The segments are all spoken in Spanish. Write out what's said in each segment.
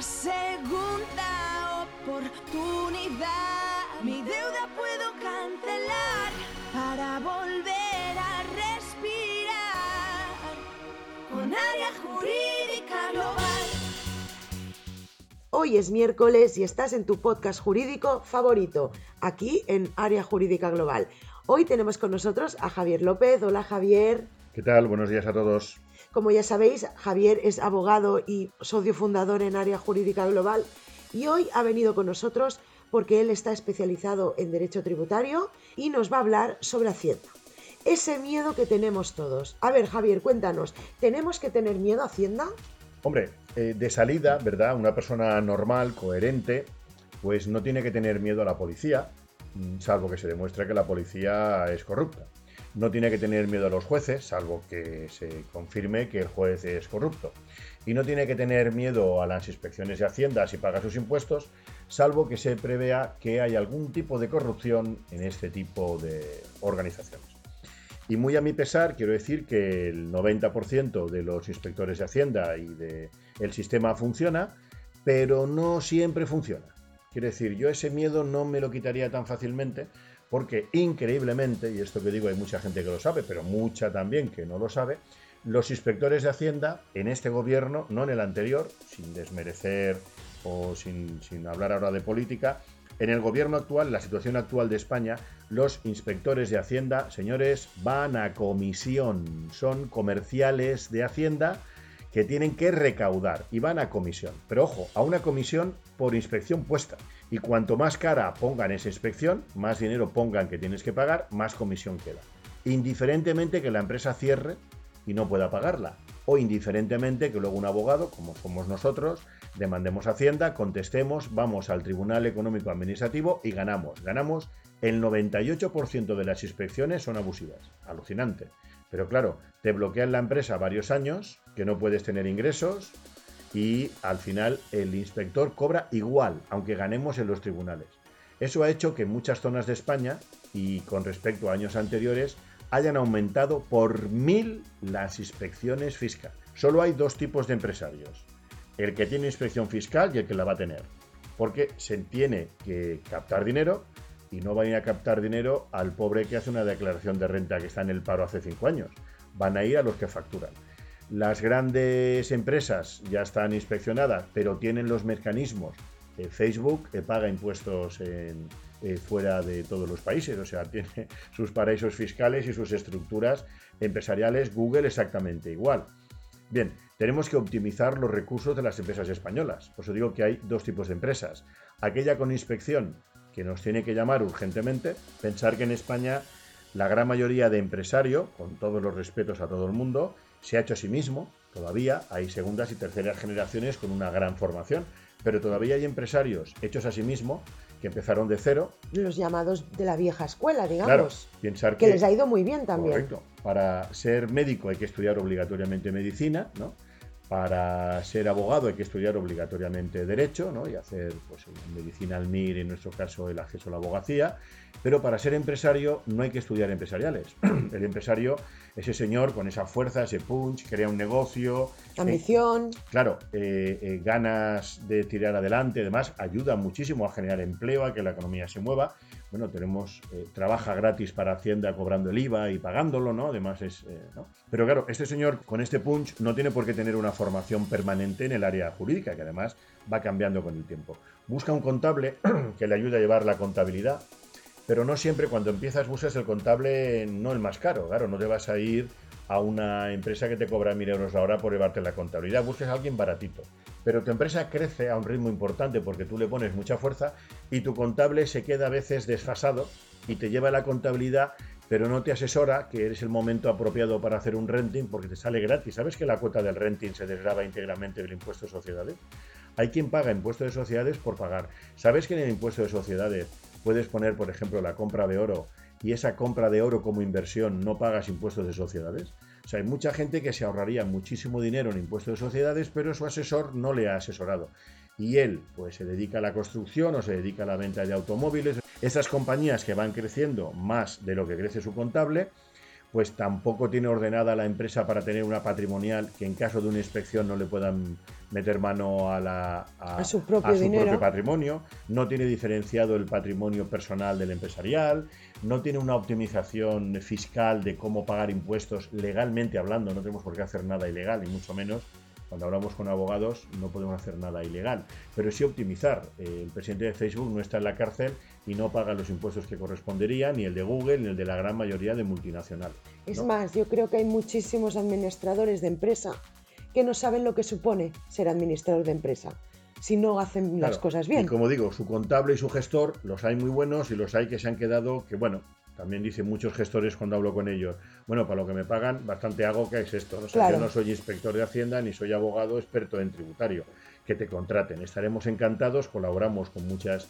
una segunda oportunidad. Mi deuda puedo cancelar para volver a respirar con área jurídica global. Hoy es miércoles y estás en tu podcast jurídico favorito, aquí en Área Jurídica Global. Hoy tenemos con nosotros a Javier López. Hola Javier. ¿Qué tal? Buenos días a todos. Como ya sabéis, Javier es abogado y socio fundador en Área Jurídica Global y hoy ha venido con nosotros porque él está especializado en derecho tributario y nos va a hablar sobre Hacienda. Ese miedo que tenemos todos. A ver, Javier, cuéntanos, ¿tenemos que tener miedo a Hacienda? Hombre, eh, de salida, ¿verdad? Una persona normal, coherente, pues no tiene que tener miedo a la policía, mm, salvo que se demuestre que la policía es corrupta. No tiene que tener miedo a los jueces, salvo que se confirme que el juez es corrupto. Y no tiene que tener miedo a las inspecciones de Hacienda si paga sus impuestos, salvo que se prevea que hay algún tipo de corrupción en este tipo de organizaciones. Y muy a mi pesar, quiero decir que el 90% de los inspectores de Hacienda y del sistema funciona, pero no siempre funciona. Quiero decir, yo ese miedo no me lo quitaría tan fácilmente, porque increíblemente, y esto que digo hay mucha gente que lo sabe, pero mucha también que no lo sabe, los inspectores de Hacienda en este gobierno, no en el anterior, sin desmerecer o sin, sin hablar ahora de política, en el gobierno actual, la situación actual de España, los inspectores de Hacienda, señores, van a comisión. Son comerciales de Hacienda que tienen que recaudar y van a comisión. Pero ojo, a una comisión por inspección puesta. Y cuanto más cara pongan esa inspección, más dinero pongan que tienes que pagar, más comisión queda. Indiferentemente que la empresa cierre y no pueda pagarla. O indiferentemente que luego un abogado, como somos nosotros, demandemos Hacienda, contestemos, vamos al Tribunal Económico Administrativo y ganamos. Ganamos el 98% de las inspecciones son abusivas. Alucinante. Pero claro, te bloquean la empresa varios años, que no puedes tener ingresos y al final el inspector cobra igual, aunque ganemos en los tribunales. Eso ha hecho que en muchas zonas de España y con respecto a años anteriores hayan aumentado por mil las inspecciones fiscales. Solo hay dos tipos de empresarios el que tiene inspección fiscal y el que la va a tener. Porque se tiene que captar dinero y no van a ir a captar dinero al pobre que hace una declaración de renta que está en el paro hace cinco años. Van a ir a los que facturan. Las grandes empresas ya están inspeccionadas, pero tienen los mecanismos. Facebook eh, paga impuestos eh, fuera de todos los países, o sea, tiene sus paraísos fiscales y sus estructuras empresariales. Google exactamente igual. Bien, tenemos que optimizar los recursos de las empresas españolas. Por eso digo que hay dos tipos de empresas. Aquella con inspección, que nos tiene que llamar urgentemente, pensar que en España la gran mayoría de empresario, con todos los respetos a todo el mundo, se ha hecho a sí mismo. Todavía hay segundas y terceras generaciones con una gran formación, pero todavía hay empresarios hechos a sí mismo que empezaron de cero. Los llamados de la vieja escuela, digamos. pensar que, les ha ido muy bien también. Correcto. Para ser médico hay que estudiar obligatoriamente medicina, ¿no? Para ser abogado hay que estudiar obligatoriamente derecho, ¿no? Y hacer, pues, medicina al MIR, en nuestro caso, el acceso a la abogacía. Pero para ser empresario no hay que estudiar empresariales. El empresario, ese señor con esa fuerza, ese punch, crea un negocio. Ambición. Eh, claro, eh, eh, ganas de tirar adelante, además, ayuda muchísimo a generar empleo, a que la economía se mueva. Bueno, tenemos, trabaja gratis para Hacienda cobrando el IVA y pagándolo, ¿no? Además es, ¿no? Pero claro, este señor con este punch no tiene por qué tener una formación permanente en el área jurídica, que además va cambiando con el tiempo. Busca un contable que le ayude a llevar la contabilidad pero no siempre cuando empiezas buscas el contable, no el más caro, claro, no te vas a ir a una empresa que te cobra mil euros la hora por llevarte la contabilidad, busques a alguien baratito. Pero tu empresa crece a un ritmo importante porque tú le pones mucha fuerza y tu contable se queda a veces desfasado y te lleva la contabilidad, pero no te asesora que eres el momento apropiado para hacer un renting porque te sale gratis. ¿Sabes que la cuota del renting se desgraba íntegramente del impuesto de sociedades? Hay quien paga impuesto de sociedades por pagar. ¿Sabes que en el impuesto de sociedades puedes poner, por ejemplo, la compra de oro y esa compra de oro como inversión no pagas impuestos de sociedades? O sea, hay mucha gente que se ahorraría muchísimo dinero en impuestos de sociedades, pero su asesor no le ha asesorado. Y él, pues, se dedica a la construcción o se dedica a la venta de automóviles. Esas compañías que van creciendo más de lo que crece su contable, pues tampoco tiene ordenada la empresa para tener una patrimonial que en caso de una inspección no le puedan meter mano a, la, su, propio, patrimonio, no tiene diferenciado el patrimonio personal del empresarial, no tiene una optimización fiscal de cómo pagar impuestos legalmente hablando, no tenemos por qué hacer nada ilegal, ni mucho menos. Cuando hablamos con abogados no podemos hacer nada ilegal, pero sí optimizar. Eh, el presidente de Facebook no está en la cárcel y no paga los impuestos que correspondería, ni el de Google, ni el de la gran mayoría de multinacionales. Es más, yo creo que hay muchísimos administradores de empresa que no saben lo que supone ser administrador de empresa si no hacen las cosas bien. Y como digo, su contable y su gestor los hay muy buenos y los hay que se han quedado que, bueno, también dicen muchos gestores cuando hablo con ellos, bueno, para lo que me pagan, bastante hago que es esto. Yo no soy inspector de Hacienda ni soy abogado experto en tributario. Que te contraten. Estaremos encantados, colaboramos con muchas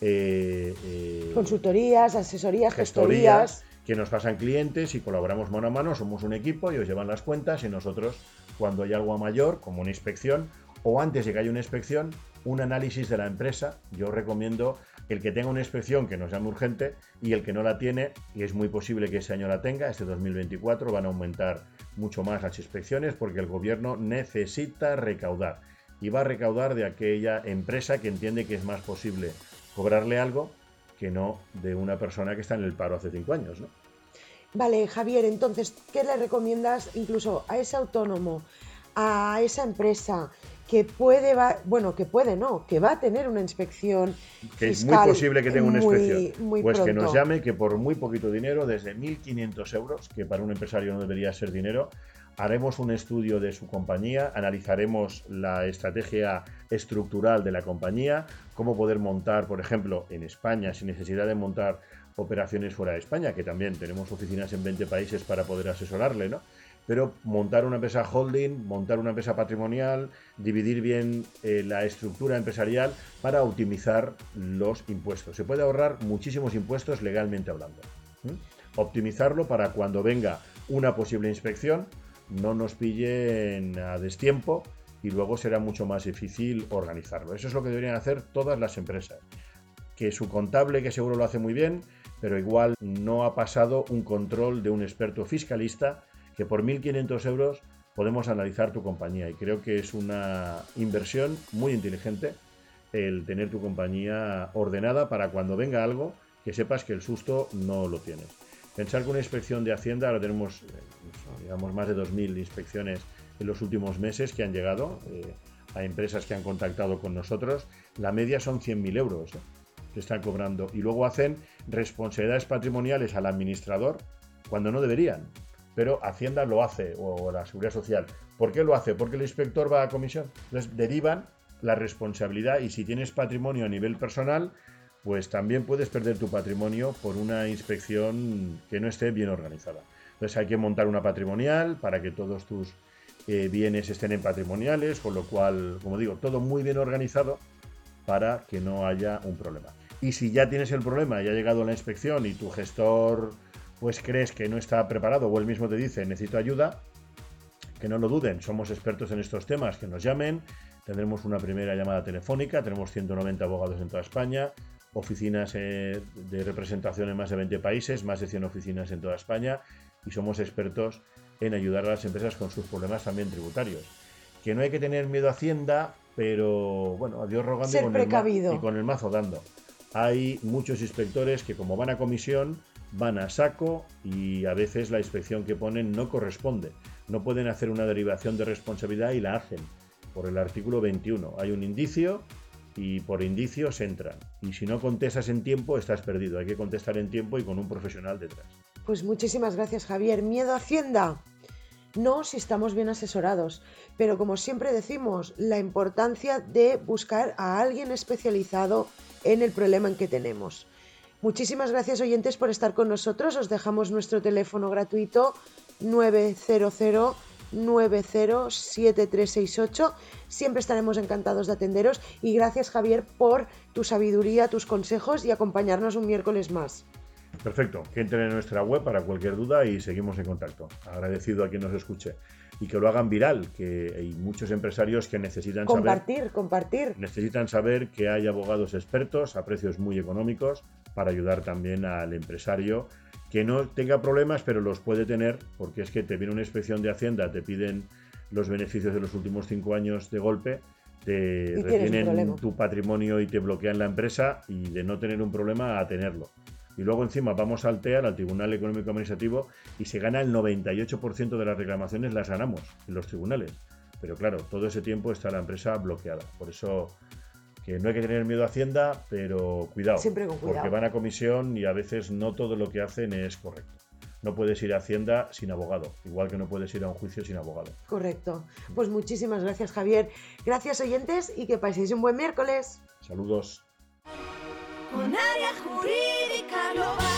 eh, eh, consultorías, asesorías, gestorías, que nos pasan clientes y colaboramos mano a mano, somos un equipo, ellos llevan las cuentas y nosotros, cuando hay algo mayor, como una inspección, o antes de que haya una inspección, un análisis de la empresa. Yo recomiendo el que tenga una inspección que nos llame urgente y el que no la tiene, y es muy posible que ese año la tenga, este 2024 van a aumentar mucho más las inspecciones porque el gobierno necesita recaudar y va a recaudar de aquella empresa que entiende que es más posible cobrarle algo que no de una persona que está en el paro hace cinco años, ¿no? Vale, Javier, entonces, ¿qué le recomiendas incluso a ese autónomo, a esa empresa que puede, va, bueno, que puede no, que va a tener una inspección Que es muy posible que tenga una inspección. pues que nos llame, que por muy poquito dinero, desde 1.500 euros, que para un empresario no debería ser dinero, haremos un estudio de su compañía, analizaremos la estrategia estructural de la compañía, cómo poder montar, por ejemplo, en España, sin necesidad de montar operaciones fuera de España, que también tenemos oficinas en 20 países para poder asesorarle, ¿no? Pero montar una empresa holding, montar una empresa patrimonial, dividir bien eh, la estructura empresarial para optimizar los impuestos. Se puede ahorrar muchísimos impuestos legalmente hablando. Optimizarlo para cuando venga una posible inspección, no nos pillen a destiempo y luego será mucho más difícil organizarlo. Eso es lo que deberían hacer todas las empresas. Que su contable, que seguro lo hace muy bien, pero igual no ha pasado un control de un experto fiscalista que por 1.500 euros podemos analizar tu compañía. Y creo que es una inversión muy inteligente el tener tu compañía ordenada para cuando venga algo que sepas que el susto no lo tienes. Pensar que una inspección de Hacienda, ahora tenemos eh, digamos, más de 2.000 inspecciones en los últimos meses que han llegado eh, a empresas que han contactado con nosotros. La media son 100.000 euros que están cobrando y luego hacen responsabilidades patrimoniales al administrador cuando no deberían. Pero Hacienda lo hace, o la Seguridad Social. ¿Por qué lo hace? Porque el inspector va a comisión. Entonces derivan la responsabilidad y si tienes patrimonio a nivel personal, pues también puedes perder tu patrimonio por una inspección que no esté bien organizada. Entonces hay que montar una patrimonial para que todos tus eh, bienes estén en patrimoniales, con lo cual, como digo, todo muy bien organizado para que no haya un problema. Y si ya tienes el problema y ha llegado la inspección y tu gestor pues crees que no está preparado o él mismo te dice necesito ayuda, que no lo duden, somos expertos en estos temas, que nos llamen, tendremos una primera llamada telefónica, tenemos 190 abogados en toda España, oficinas eh, de representación en más de 20 países, más de 100 oficinas en toda España y somos expertos en ayudar a las empresas con sus problemas también tributarios. Que no hay que tener miedo a Hacienda, pero bueno, a Dios rogando y con, El y con el mazo dando. Hay muchos inspectores que como van a comisión, van a saco y a veces la inspección que ponen no corresponde. No pueden hacer una derivación de responsabilidad y la hacen por el artículo 21. Hay un indicio y por indicios entran. Y si no contestas en tiempo, estás perdido. Hay que contestar en tiempo y con un profesional detrás. Pues muchísimas gracias, Javier. ¿Miedo a Hacienda? No si estamos bien asesorados, pero como siempre decimos, la importancia de buscar a alguien especializado en el problema en que tenemos. Muchísimas gracias oyentes por estar con nosotros. Os dejamos nuestro teléfono gratuito 900 907368. Siempre estaremos encantados de atenderos y gracias Javier por tu sabiduría, tus consejos y acompañarnos un miércoles más. Perfecto, que entren en nuestra web para cualquier duda y seguimos en contacto. Agradecido a quien nos escuche y que lo hagan viral, que hay muchos empresarios que necesitan compartir, saber, compartir. Necesitan saber que hay abogados expertos a precios muy económicos para ayudar también al empresario que no tenga problemas, pero los puede tener, porque es que te viene una inspección de Hacienda, te piden los beneficios de los últimos cinco años de golpe, te retienen tu patrimonio y te bloquean la empresa y de no tener un problema a tenerlo. Y luego encima vamos al TEAR, al Tribunal Económico Administrativo, y se gana el 98% de las reclamaciones, las ganamos en los tribunales. Pero claro, todo ese tiempo está la empresa bloqueada. Por eso que no hay que tener miedo a Hacienda, pero cuidado, Siempre con porque van a comisión y a veces no todo lo que hacen es correcto. No puedes ir a Hacienda sin abogado, igual que no puedes ir a un juicio sin abogado. Correcto. Pues muchísimas gracias, Javier. Gracias, oyentes, y que paséis un buen miércoles. Saludos. Con área jurídica global.